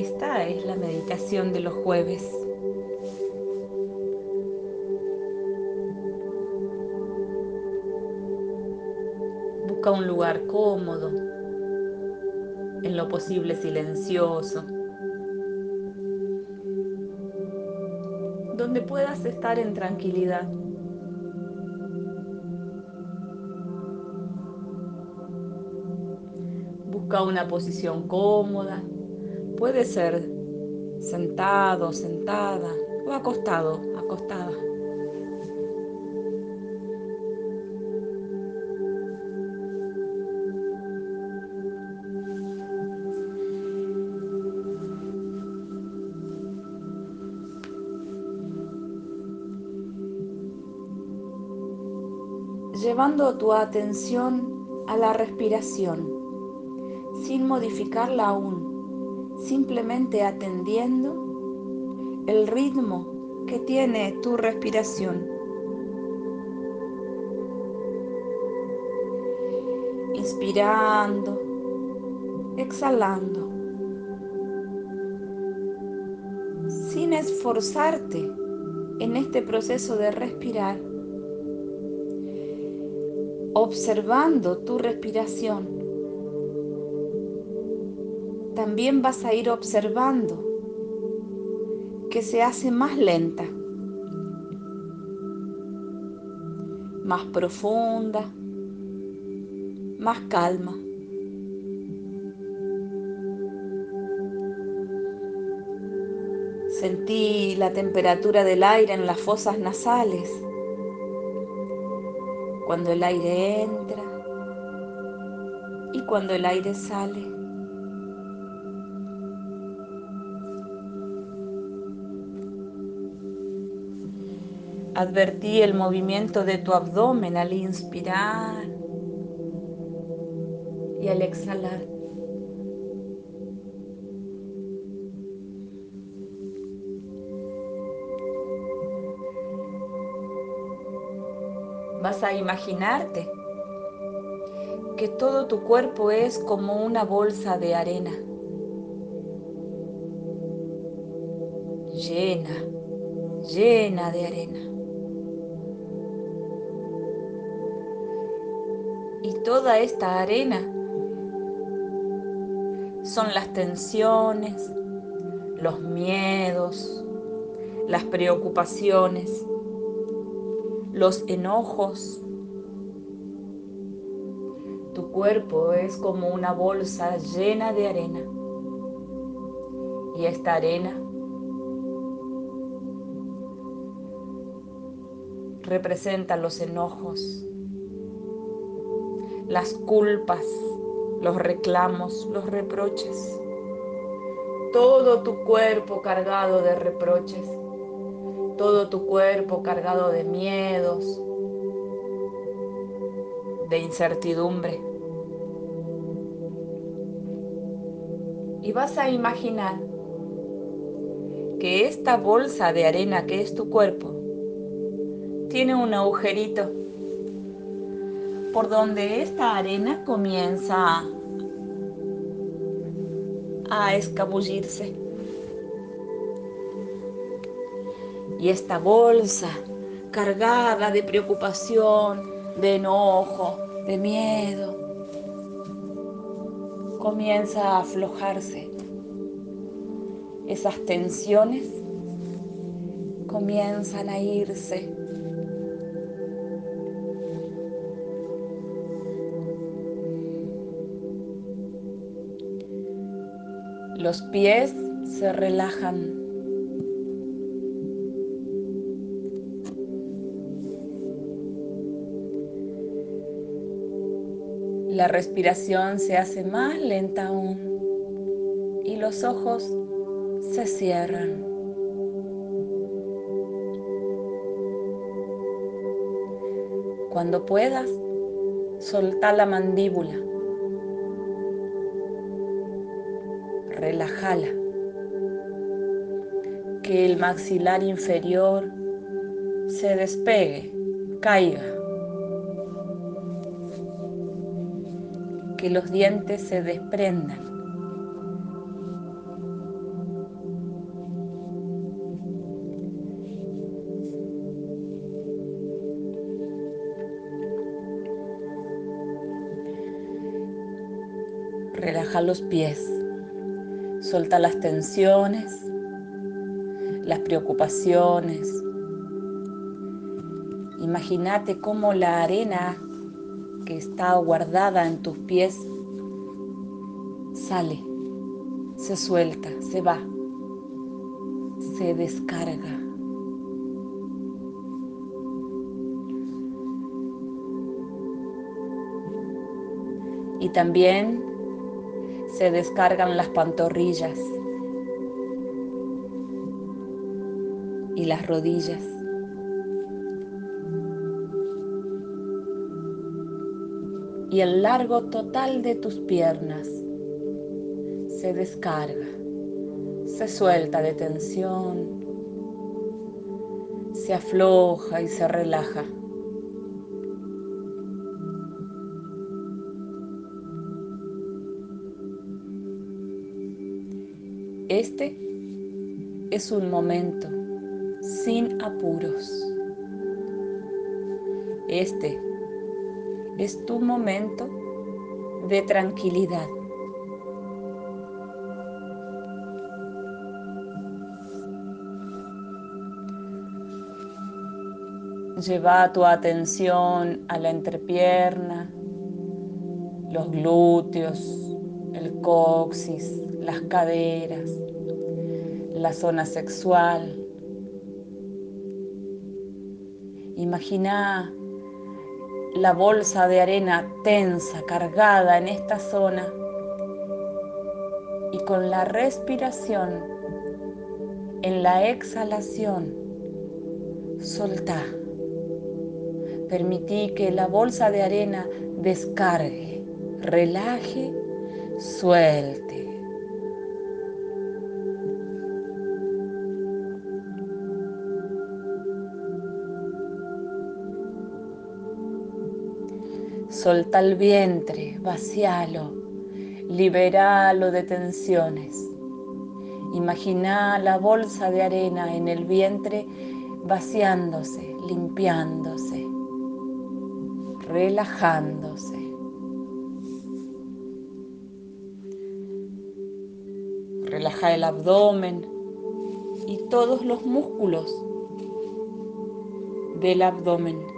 Esta es la meditación de los jueves. Busca un lugar cómodo, en lo posible silencioso, donde puedas estar en tranquilidad. Busca una posición cómoda. Puede ser sentado, sentada o acostado, acostada. Llevando tu atención a la respiración sin modificarla aún, simplemente atendiendo el ritmo que tiene tu respiración. Inspirando, exhalando, sin esforzarte en este proceso de respirar, observando tu respiración también vas a ir observando que se hace más lenta, más profunda, más calma. Sentí la temperatura del aire en las fosas nasales. Cuando el aire entra y cuando el aire sale. Advertí el movimiento de tu abdomen al inspirar y al exhalar. Vas a imaginarte que todo tu cuerpo es como una bolsa de arena, llena, llena de arena. Toda esta arena son las tensiones, los miedos, las preocupaciones, los enojos. Tu cuerpo es como una bolsa llena de arena. Y esta arena representa los enojos, las culpas, los reclamos, los reproches. Todo tu cuerpo cargado de reproches, todo tu cuerpo cargado de miedos, de incertidumbre. Y vas a imaginar que esta bolsa de arena que es tu cuerpo tiene un agujerito por donde esta arena comienza a escabullirse. Y esta bolsa cargada de preocupación, de enojo, de miedo, comienza a aflojarse. Esas tensiones comienzan a irse Los pies se relajan. La respiración se hace más lenta aún y los ojos se cierran. Cuando puedas, solta la mandíbula. relájala. Que el maxilar inferior se despegue, caiga. Que los dientes se desprendan. Relaja los pies. Suelta las tensiones, las preocupaciones. Imagínate cómo la arena que está guardada en tus pies sale, se suelta, se va, se descarga. Y también se descargan las pantorrillas y las rodillas. Y el largo total de tus piernas se descarga, se suelta de tensión, se afloja y se relaja. Este es un momento sin apuros. Este es tu momento de tranquilidad. Lleva tu atención a la entrepierna, los glúteos, el coxis, las caderas, la zona sexual. Imagina la bolsa de arena tensa, cargada en esta zona y con la respiración, en la exhalación, soltá. Permití que la bolsa de arena descargue, relaje, suelte. Solta el vientre, vacialo, liberalo de tensiones. Imagina la bolsa de arena en el vientre vaciándose, limpiándose, relajándose. Relaja el abdomen y todos los músculos del abdomen.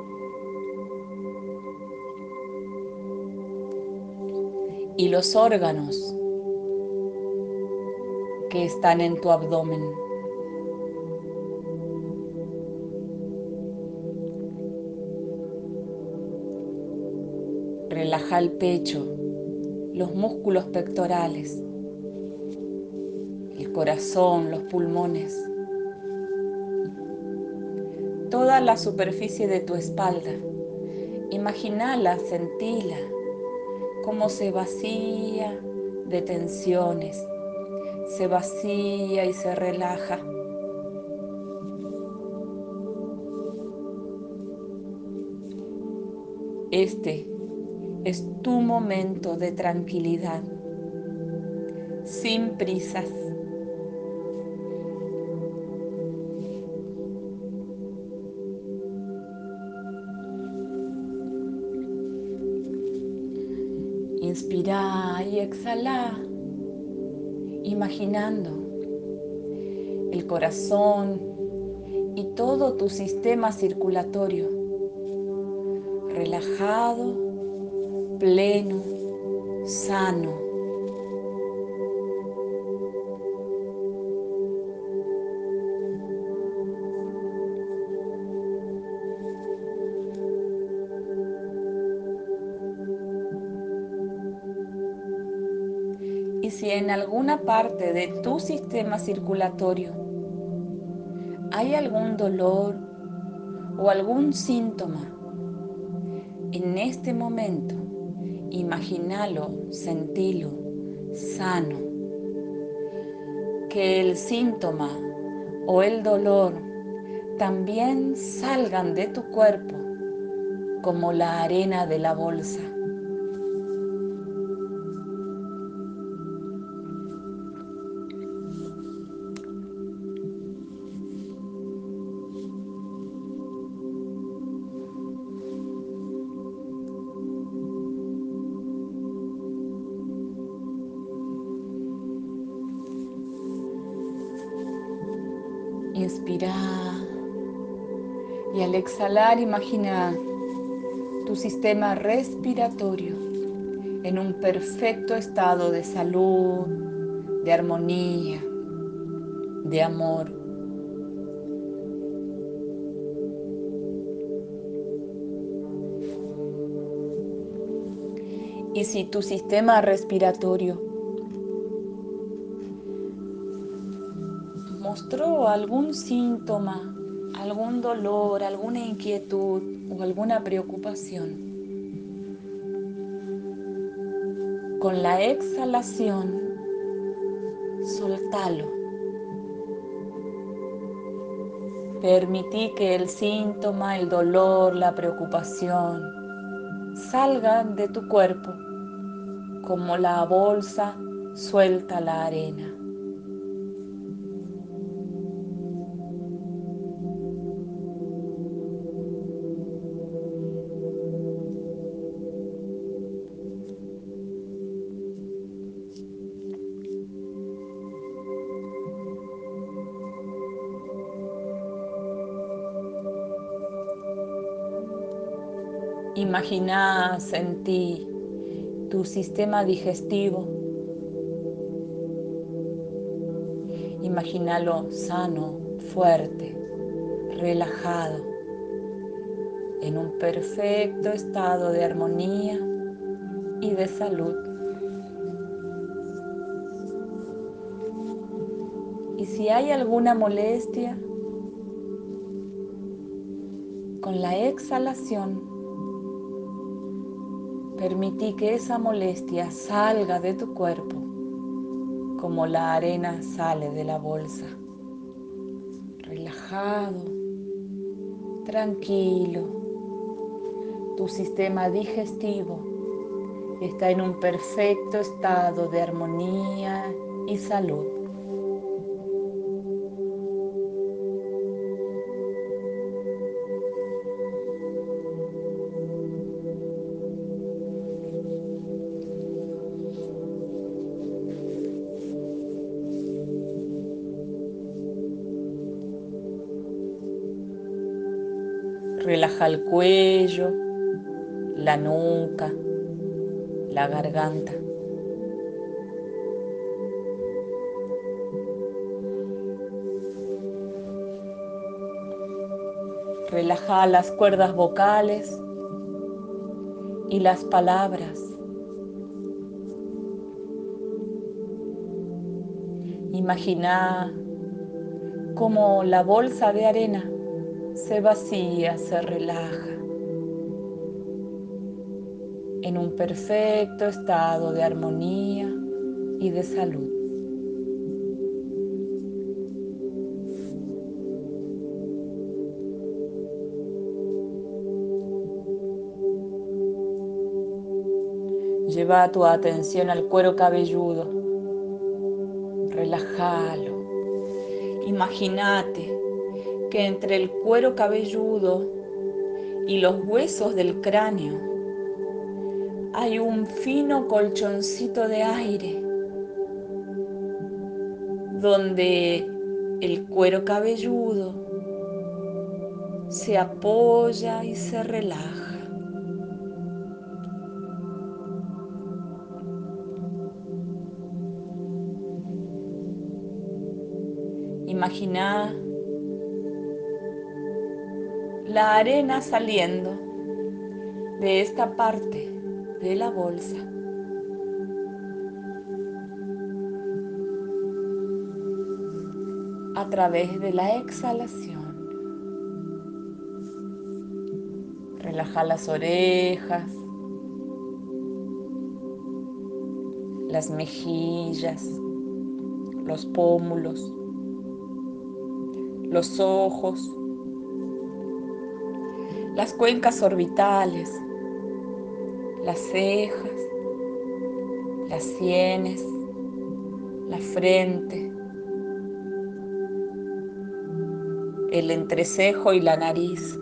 Y los órganos que están en tu abdomen. Relaja el pecho, los músculos pectorales, el corazón, los pulmones, toda la superficie de tu espalda. Imaginala, sentila cómo se vacía de tensiones, se vacía y se relaja. Este es tu momento de tranquilidad, sin prisas. Y exhala, imaginando el corazón y todo tu sistema circulatorio relajado, pleno, sano. Alguna parte de tu sistema circulatorio hay algún dolor o algún síntoma, en este momento imagínalo, sentilo, sano. Que el síntoma o el dolor también salgan de tu cuerpo como la arena de la bolsa. Exhalar imagina tu sistema respiratorio en un perfecto estado de salud, de armonía, de amor. Y si tu sistema respiratorio mostró algún síntoma, algún dolor, alguna inquietud o alguna preocupación, con la exhalación, soltalo. Permití que el síntoma, el dolor, la preocupación salgan de tu cuerpo como la bolsa suelta la arena. Imagina, ti tu sistema digestivo. Imagínalo sano, fuerte, relajado, en un perfecto estado de armonía y de salud. Y si hay alguna molestia, con la exhalación Permití que esa molestia salga de tu cuerpo como la arena sale de la bolsa. Relajado, tranquilo. Tu sistema digestivo está en un perfecto estado de armonía y salud. El cuello, la nuca, la garganta. Relaja las cuerdas vocales y las palabras. Imagina como la bolsa de arena se vacía, se relaja en un perfecto estado de armonía y de salud. Lleva tu atención al cuero cabelludo. Relájalo. Imagínate que entre el cuero cabelludo y los huesos del cráneo hay un fino colchoncito de aire donde el cuero cabelludo se apoya y se relaja. Imagina la arena saliendo de esta parte de la bolsa. a través de la exhalación. Relaja las orejas, las mejillas, los pómulos, los ojos, las cuencas orbitales, las cejas, las sienes, la frente, el entrecejo y la nariz,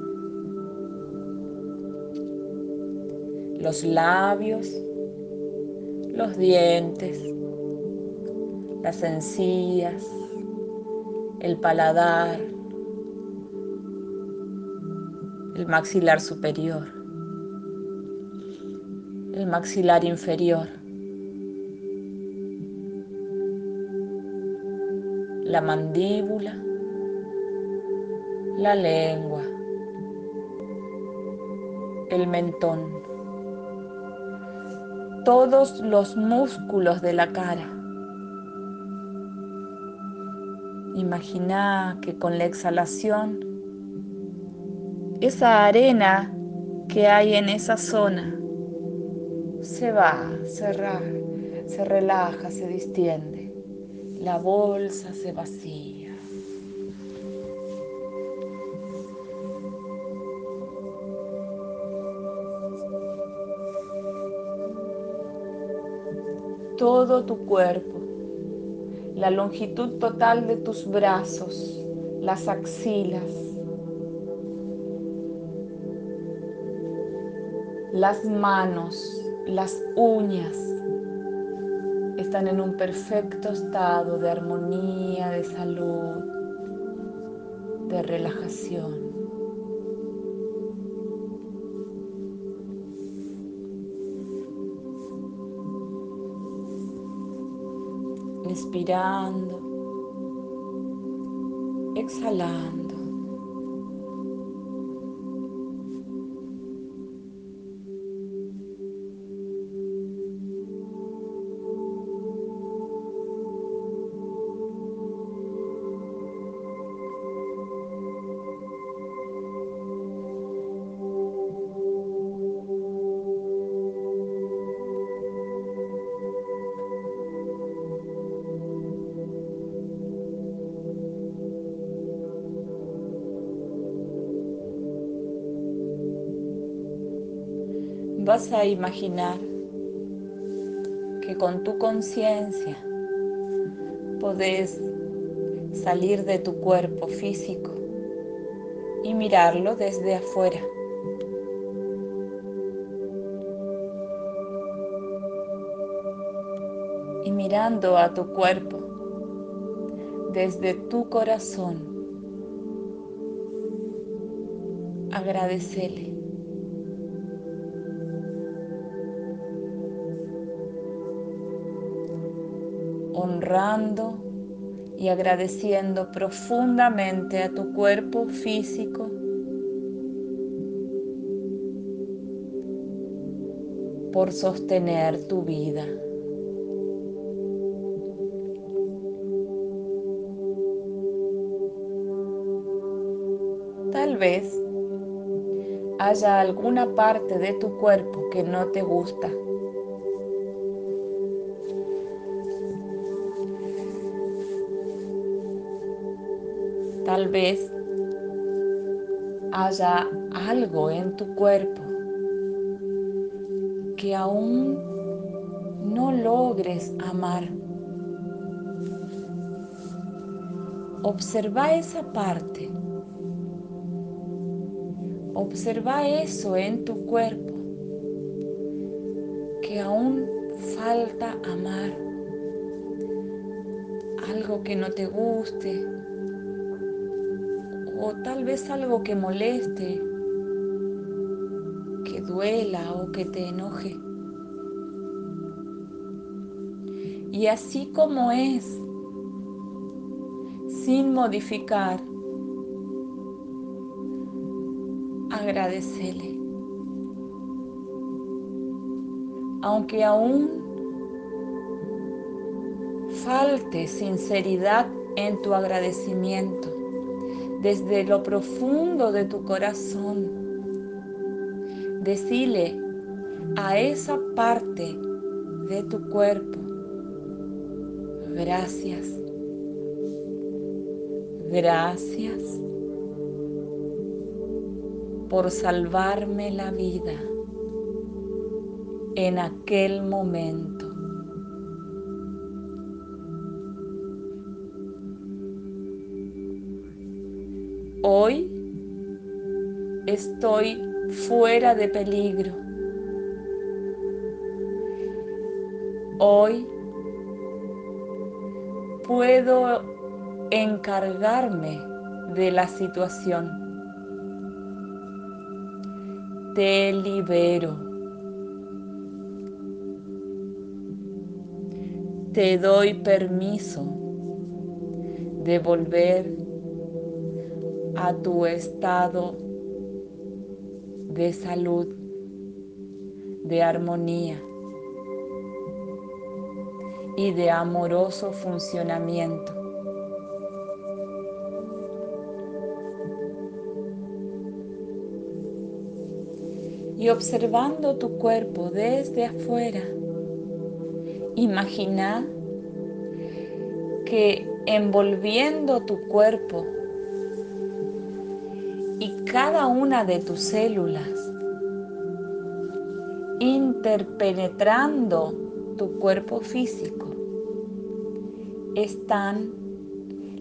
los labios, los dientes, las encías, el paladar, maxilar superior, el maxilar inferior, la mandíbula, la lengua, el mentón, todos los músculos de la cara. Imagina que con la exhalación, esa arena que hay en esa zona se va, se, se relaja, se distiende. La bolsa se vacía. Todo tu cuerpo la longitud total de tus brazos, las axilas, las manos, las uñas están en un perfecto estado de armonía, de salud, de relajación. inspirando, exhalando. Vas a imaginar que con tu conciencia podés salir de tu cuerpo físico y mirarlo desde afuera. Y mirando a tu cuerpo desde tu corazón, agradecele honrando y agradeciendo profundamente a tu cuerpo físico por sostener tu vida. Tal vez haya alguna parte de tu cuerpo que no te gusta Tal vez haya algo en tu cuerpo que aún no logres amar. Observa esa parte. Observa eso en tu cuerpo que aún falta amar. Algo que no te guste, o tal vez algo que moleste, que duela o que te enoje. Y así como es, sin modificar, agradecele. Aunque aún falte sinceridad en tu agradecimiento, desde lo profundo de tu corazón. Decile a esa parte de tu cuerpo, gracias, gracias por salvarme la vida en aquel momento. Estoy fuera de peligro. Hoy puedo encargarme de la situación. Te libero. Te doy permiso de volver a tu estado de salud, de armonía y de amoroso funcionamiento. Y observando tu cuerpo desde afuera, imagina que envolviendo tu cuerpo cada una de tus células, interpenetrando tu cuerpo físico, están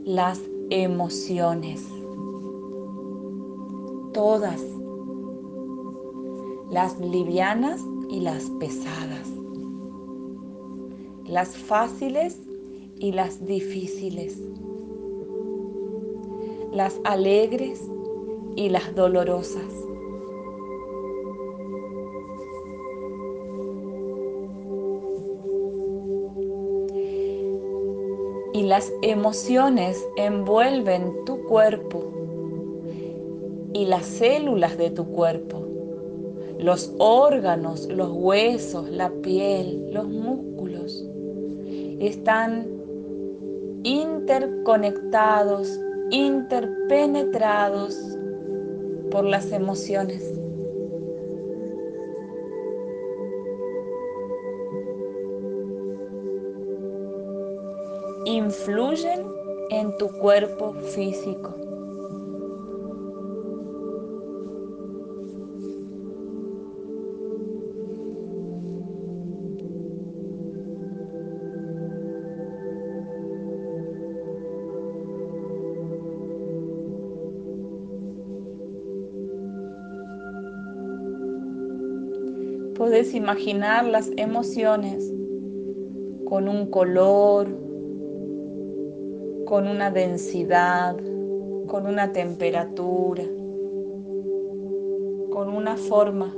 las emociones. Todas. Las livianas y las pesadas. Las fáciles y las difíciles. Las alegres y las dolorosas. y las emociones envuelven tu cuerpo y las células de tu cuerpo, los órganos, los huesos, la piel, los músculos, están interconectados, interpenetrados por las emociones. influyen en tu cuerpo físico. Puedes imaginar las emociones con un color, con una densidad, con una temperatura, con una forma.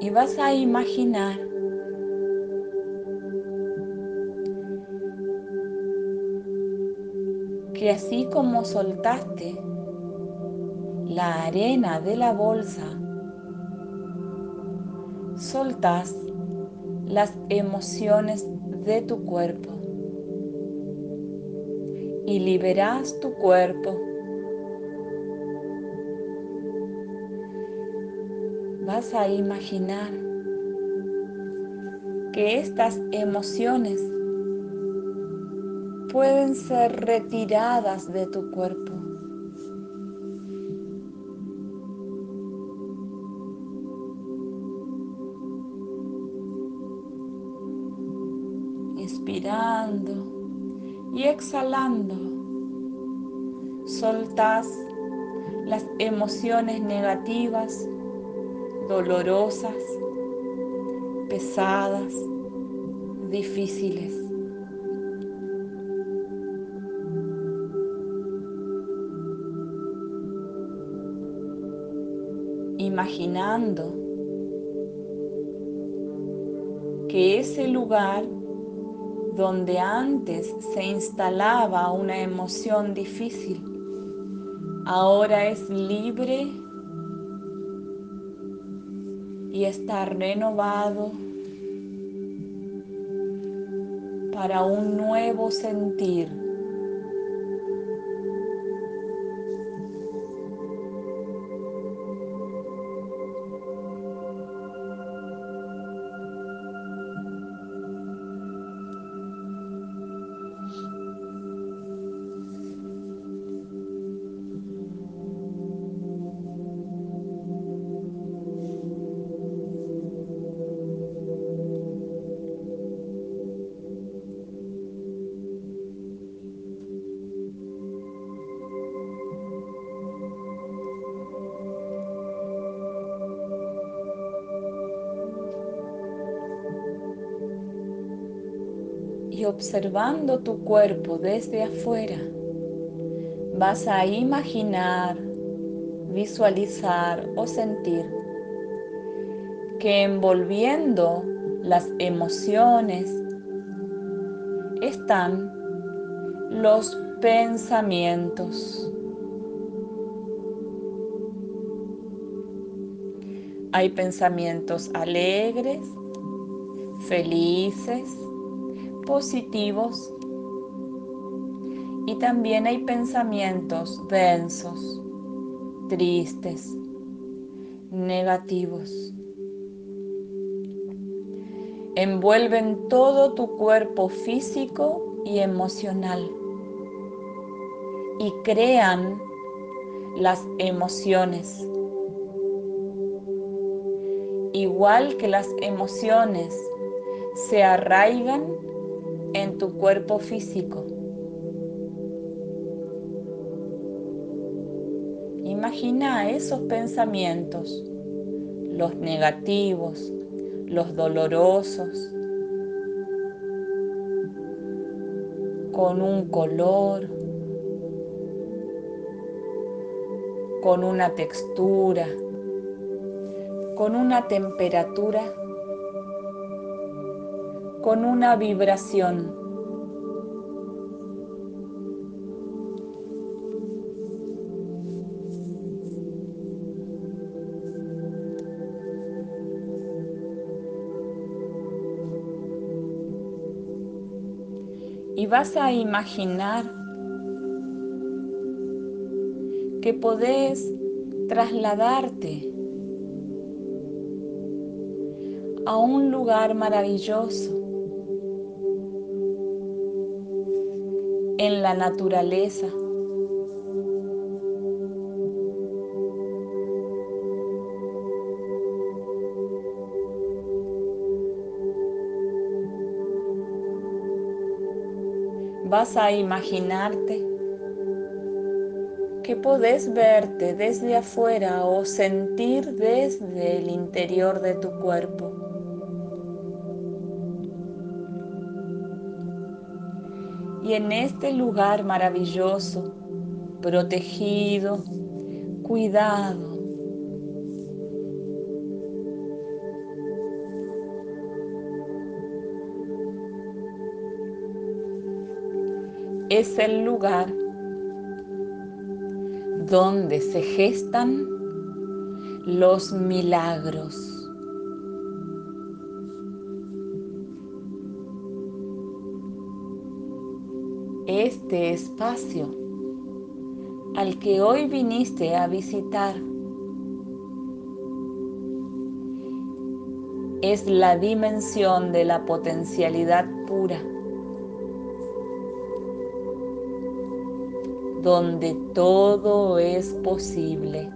Y vas a imaginar que así como soltaste la arena de la bolsa, soltas las emociones de tu cuerpo y liberas tu cuerpo. Vas a imaginar que estas emociones pueden ser retiradas de tu cuerpo. Inspirando y exhalando, soltas las emociones negativas, dolorosas, pesadas, difíciles. Imaginando que ese lugar donde antes se instalaba una emoción difícil, ahora es libre y está renovado para un nuevo sentir. Observando tu cuerpo desde afuera, vas a imaginar, visualizar o sentir que envolviendo las emociones están los pensamientos. Hay pensamientos alegres, felices, positivos y también hay pensamientos densos, tristes, negativos. Envuelven todo tu cuerpo físico y emocional y crean las emociones. Igual que las emociones se arraigan en tu cuerpo físico. Imagina esos pensamientos, los negativos, los dolorosos, con un color, con una textura, con una temperatura, con una vibración. Y vas a imaginar que podés trasladarte a un lugar maravilloso en la naturaleza. Vas a imaginarte que podés verte desde afuera o sentir desde el interior de tu cuerpo. Y en este lugar maravilloso, protegido, cuidado, es el lugar donde se gestan los milagros. Espacio al que hoy viniste a visitar es la dimensión de la potencialidad pura donde todo es posible.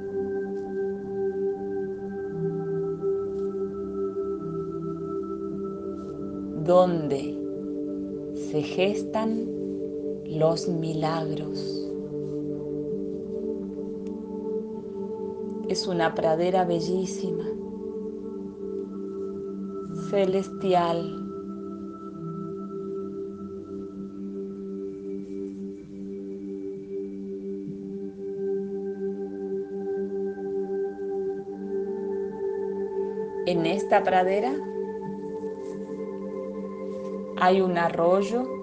Donde se gestan los milagros. Es una pradera bellísima, celestial. En esta pradera hay un arroyo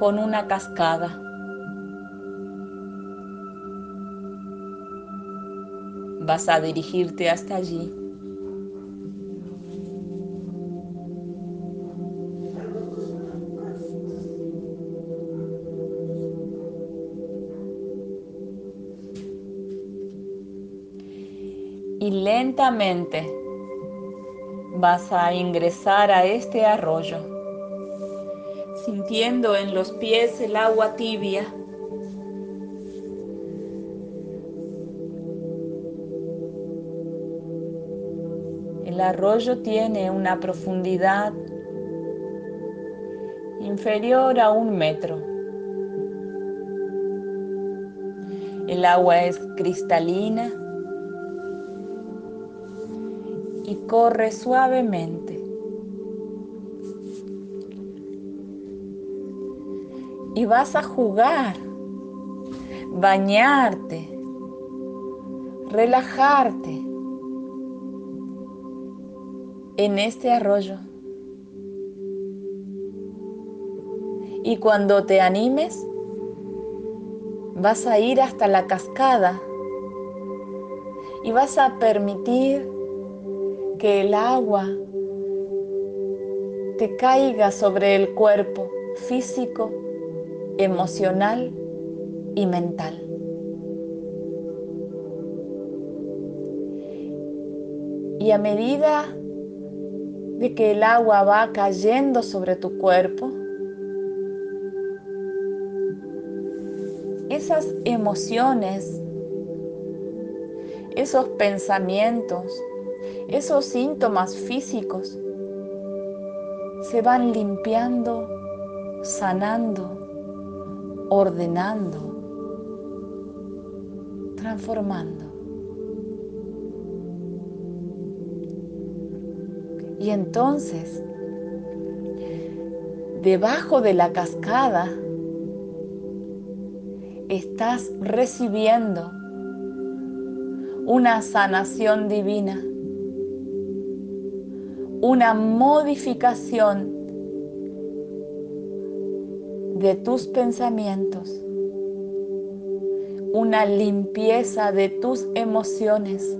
con una cascada. Vas a dirigirte hasta allí. y lentamente vas a ingresar a este arroyo, en los pies el agua tibia. El arroyo tiene una profundidad inferior a un metro. El agua es cristalina y corre suavemente. Vas a jugar, bañarte, relajarte en este arroyo. Y cuando te animes, vas a ir hasta la cascada y vas a permitir que el agua te caiga sobre el cuerpo físico, emocional y mental. Y a medida de que el agua va cayendo sobre tu cuerpo, esas emociones, esos pensamientos, esos síntomas físicos se van limpiando, sanando, ordenando, transformando. Y entonces, debajo de la cascada, estás recibiendo una sanación divina, una modificación de tus pensamientos, una limpieza de tus emociones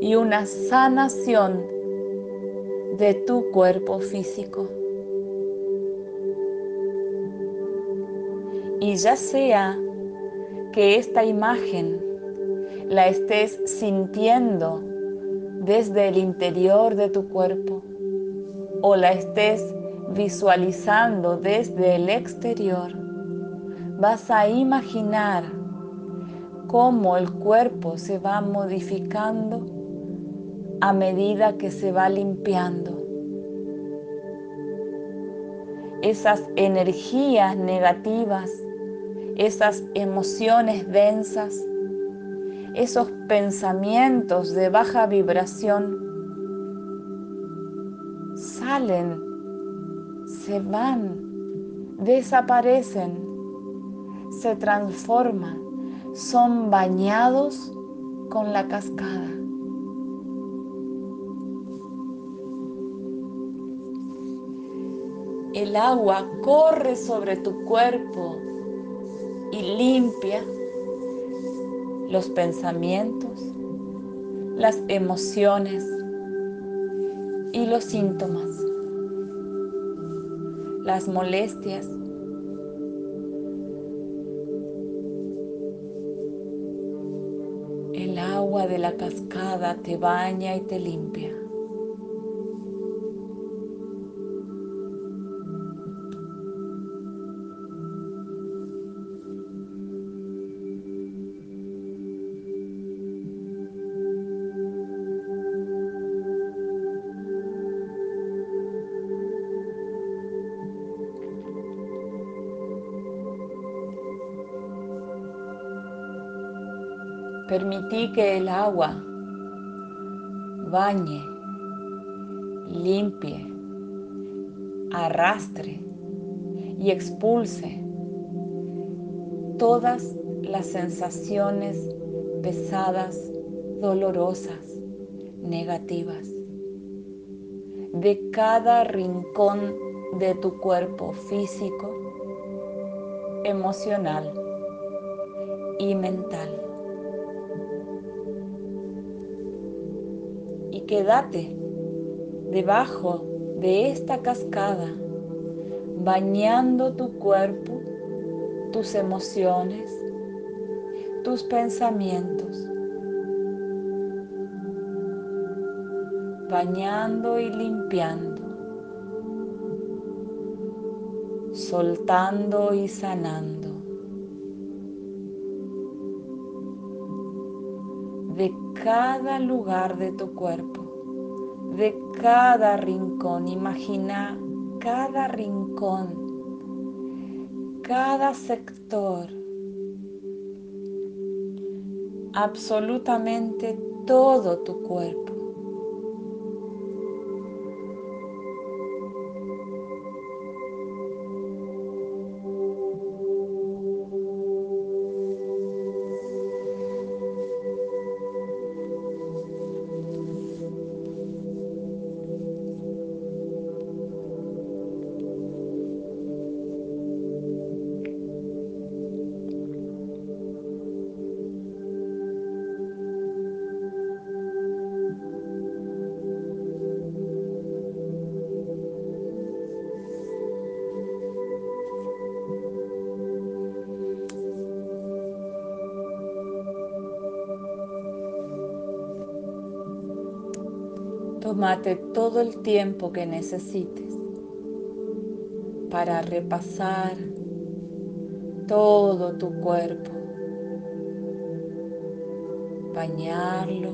y una sanación de tu cuerpo físico. Y ya sea que esta imagen la estés sintiendo desde el interior de tu cuerpo o la estés visualizando desde el exterior, vas a imaginar cómo el cuerpo se va modificando a medida que se va limpiando. Esas energías negativas, esas emociones densas, esos pensamientos de baja vibración salen, se van, desaparecen, se transforman, son bañados con la cascada. el agua corre sobre tu cuerpo y limpia los pensamientos, las emociones y los síntomas, las molestias. El agua de la cascada te baña y te limpia. Permití que el agua bañe, limpie, arrastre y expulse todas las sensaciones pesadas, dolorosas, negativas de cada rincón de tu cuerpo físico, emocional y mental. Quédate debajo de esta cascada, bañando tu cuerpo, tus emociones, tus pensamientos, bañando y limpiando, soltando y sanando. Cada lugar de tu cuerpo, de cada rincón. Imagina cada rincón, cada sector, absolutamente todo tu cuerpo. Tómate todo el tiempo que necesites para repasar todo tu cuerpo, bañarlo,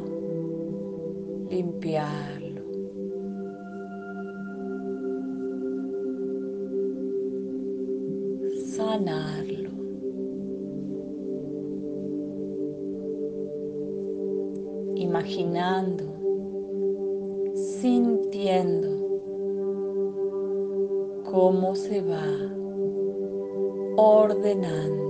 limpiarlo. Sanarlo. Imaginando, cómo se va ordenando.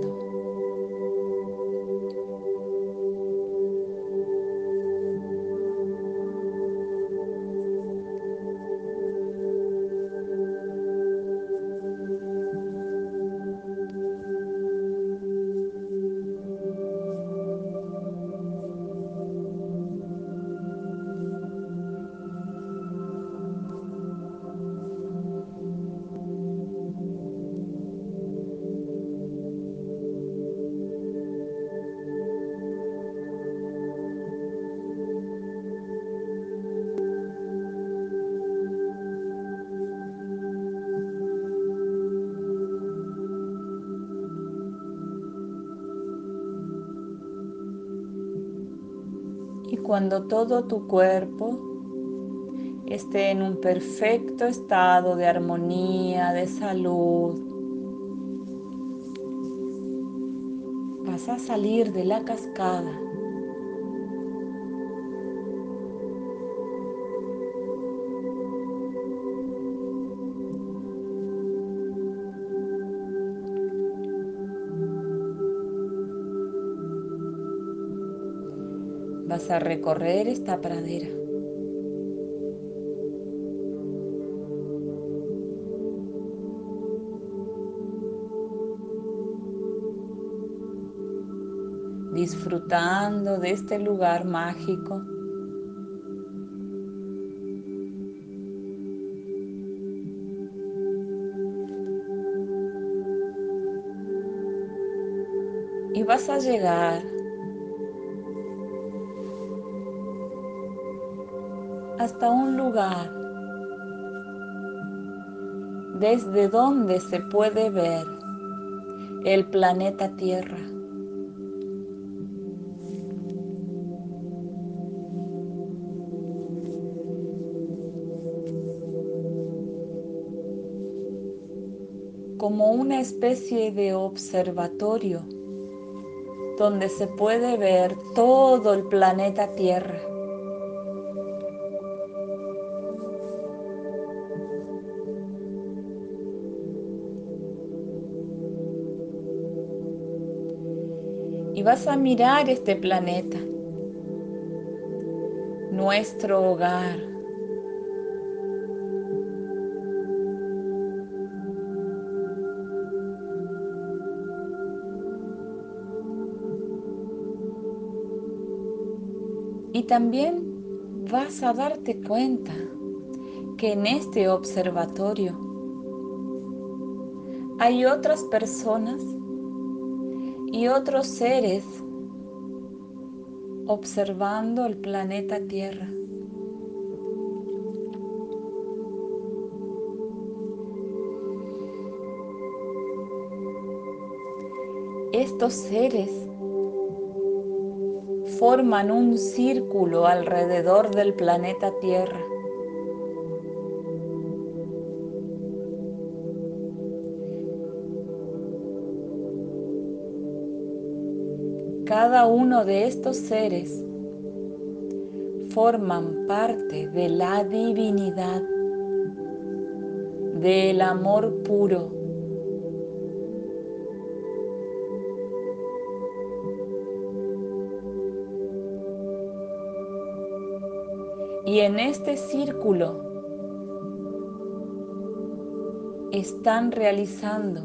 Cuando todo tu cuerpo esté en un perfecto estado de armonía, de salud, vas a salir de la cascada. A recorrer esta pradera. disfrutando de este lugar mágico. Y vas a llegar hasta un lugar desde donde se puede ver el planeta Tierra. como una especie de observatorio donde se puede ver todo el planeta Tierra. Vas a mirar este planeta, nuestro hogar. Y también vas a darte cuenta que en este observatorio hay otras personas y otros seres observando el planeta Tierra. Estos seres forman un círculo alrededor del planeta Tierra. Cada uno de estos seres forman parte de la divinidad, del amor puro. Y en este círculo están realizando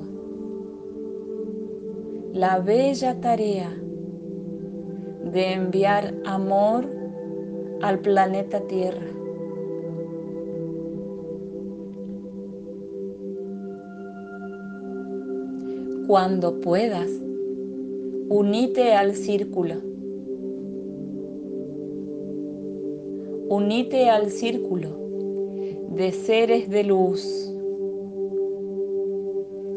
la bella tarea de enviar amor al planeta Tierra. Cuando puedas, unite al círculo unite al círculo de seres de luz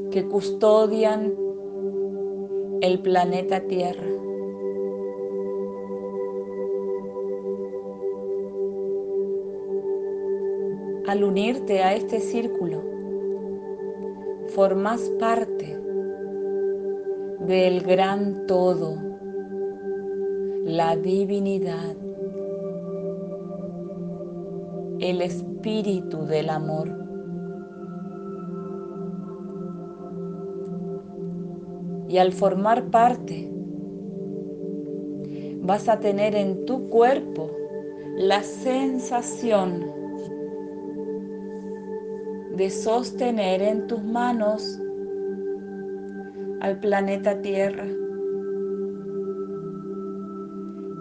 que custodian el planeta Tierra. Al unirte a este círculo, formas parte del gran todo, la divinidad, el espíritu del amor. Y al formar parte, vas a tener en tu cuerpo la sensación de sostener en tus manos al planeta Tierra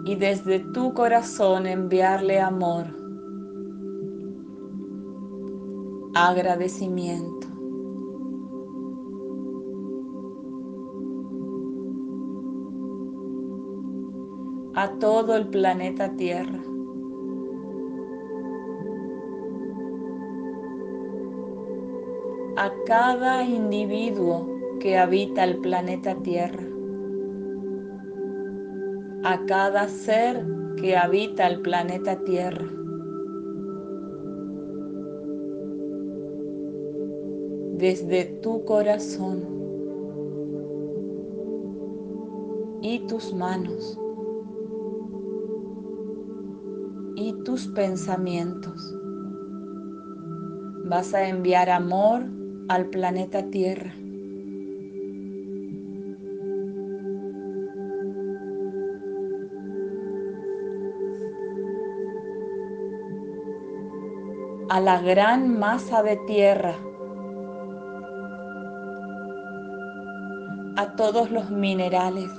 y desde tu corazón enviarle amor, agradecimiento. a todo el planeta Tierra. A cada individuo que habita el planeta Tierra, a cada ser que habita el planeta Tierra. Desde tu corazón. Y tus manos. Y tus pensamientos. Vas a enviar amor al planeta Tierra. a la gran masa de tierra, a todos los minerales,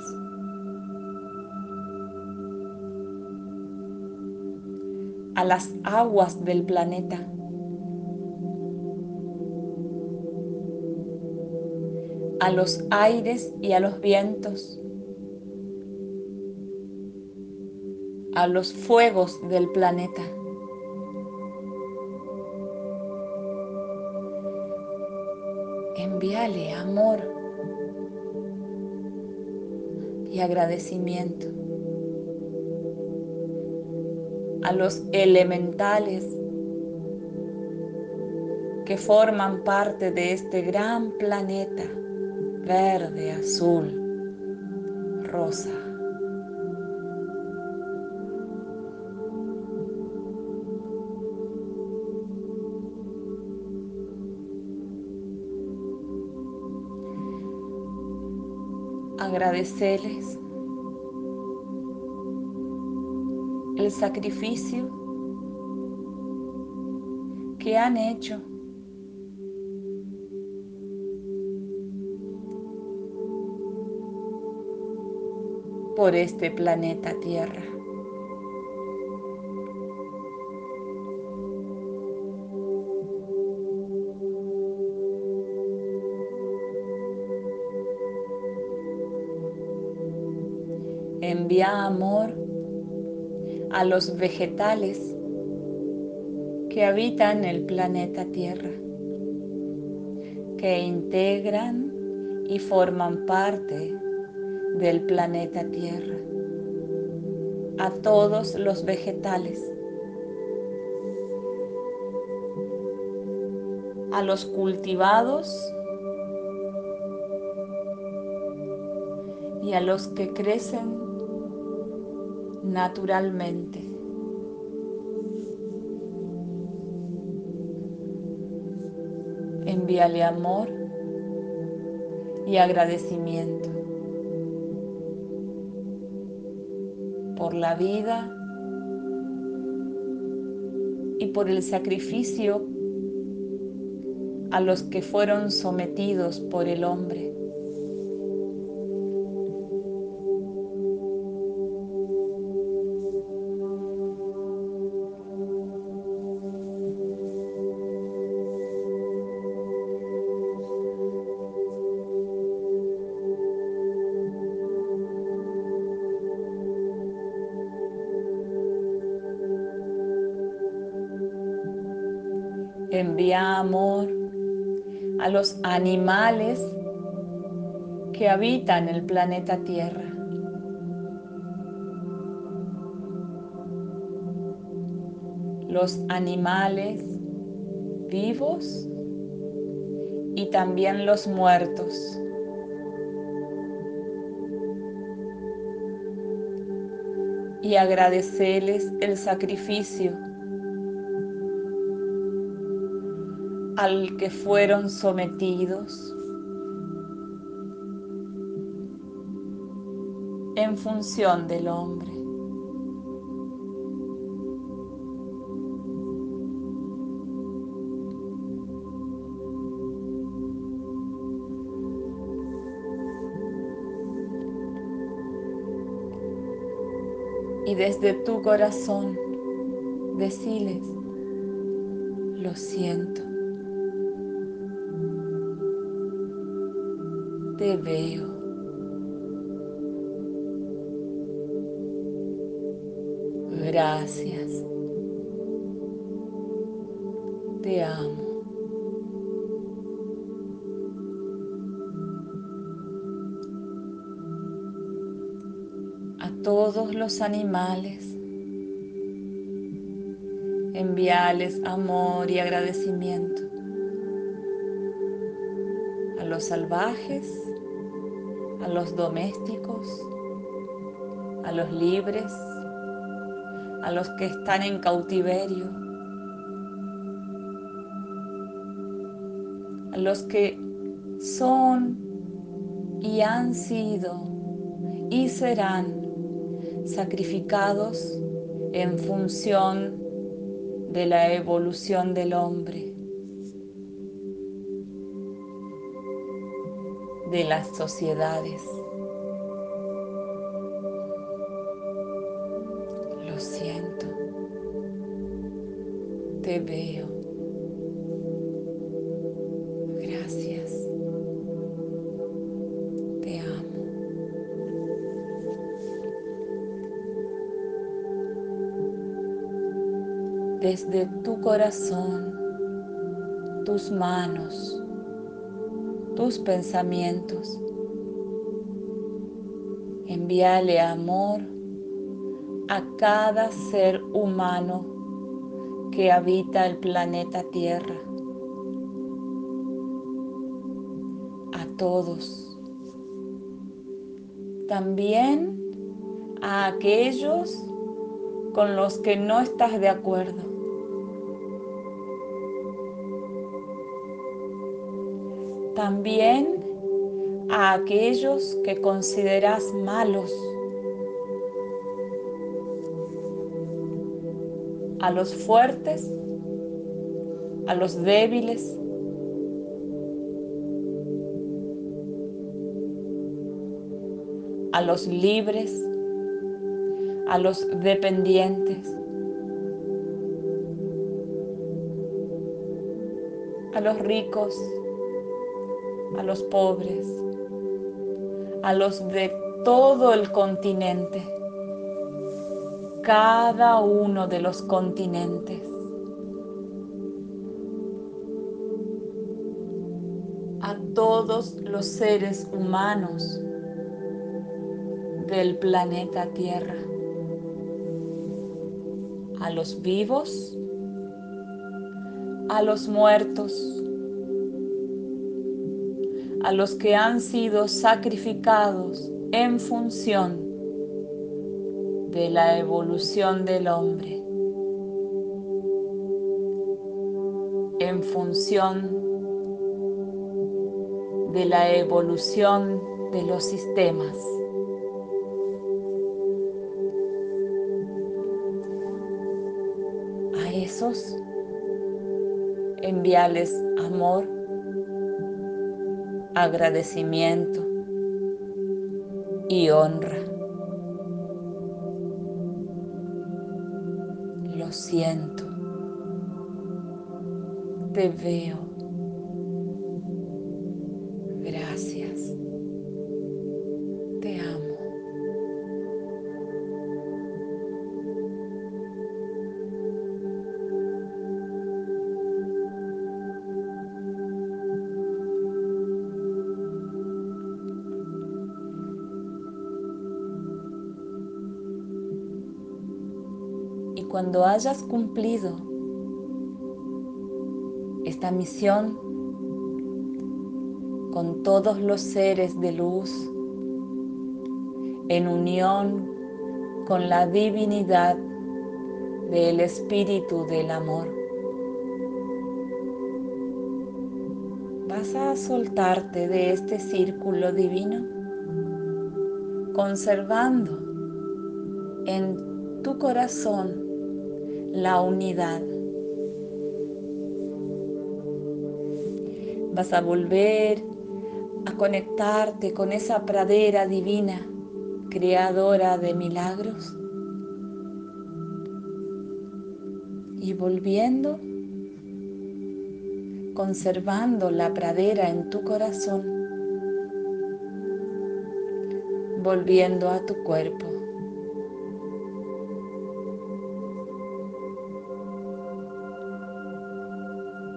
a las aguas del planeta. A los aires y a los vientos, a los fuegos del planeta. Envíale amor y agradecimiento a los elementales que forman parte de este gran planeta verde, azul, rosa. Agradecerles el sacrificio que han hecho por este planeta Tierra. Envía amor a los vegetales que habitan el planeta Tierra, que integran y forman parte del planeta Tierra, a todos los vegetales, a los cultivados y a los que crecen naturalmente. Envíale amor y agradecimiento. La vida y por el sacrificio a los que fueron sometidos por el hombre. Envía amor a los animales que habitan el planeta Tierra. Los animales vivos y también los muertos. Y agradecerles el sacrificio al que fueron sometidos en función del hombre. Y desde tu corazón deciles, lo siento. Te veo. Gracias. Te amo. A todos los animales enviarles amor y agradecimiento. A los salvajes, a los domésticos, a los libres, a los que están en cautiverio, a los que son y han sido y serán sacrificados en función de la evolución del hombre, de las sociedades. Lo siento, te veo. Gracias. Te amo. Desde tu corazón, tus manos, tus pensamientos, envíale amor a cada ser humano que habita el planeta Tierra. A todos. También a aquellos con los que no estás de acuerdo. También a aquellos que consideras malos. a los fuertes, a los débiles, a los libres, a los dependientes, a los ricos, a los pobres, a los de todo el continente cada uno de los continentes. A todos los seres humanos del planeta Tierra. A los vivos, a los muertos, a los que han sido sacrificados en función de la evolución del hombre en función de la evolución de los sistemas. A esos enviarles amor, agradecimiento y honra. siento, te veo. Cuando hayas cumplido esta misión con todos los seres de luz, en unión con la divinidad del Espíritu del Amor. Vas a soltarte de este círculo divino, conservando en tu corazón la unidad. Vas a volver a conectarte con esa pradera divina, creadora de milagros. Y volviendo, conservando la pradera en tu corazón, volviendo a tu cuerpo.